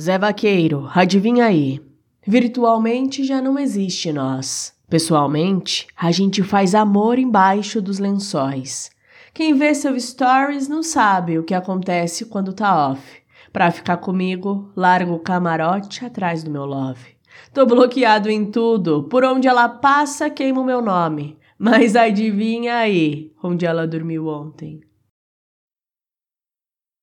Zé Vaqueiro, adivinha aí. Virtualmente já não existe nós. Pessoalmente, a gente faz amor embaixo dos lençóis. Quem vê seu stories não sabe o que acontece quando tá off. Pra ficar comigo, largo o camarote atrás do meu love. Tô bloqueado em tudo, por onde ela passa, queima o meu nome. Mas adivinha aí onde ela dormiu ontem?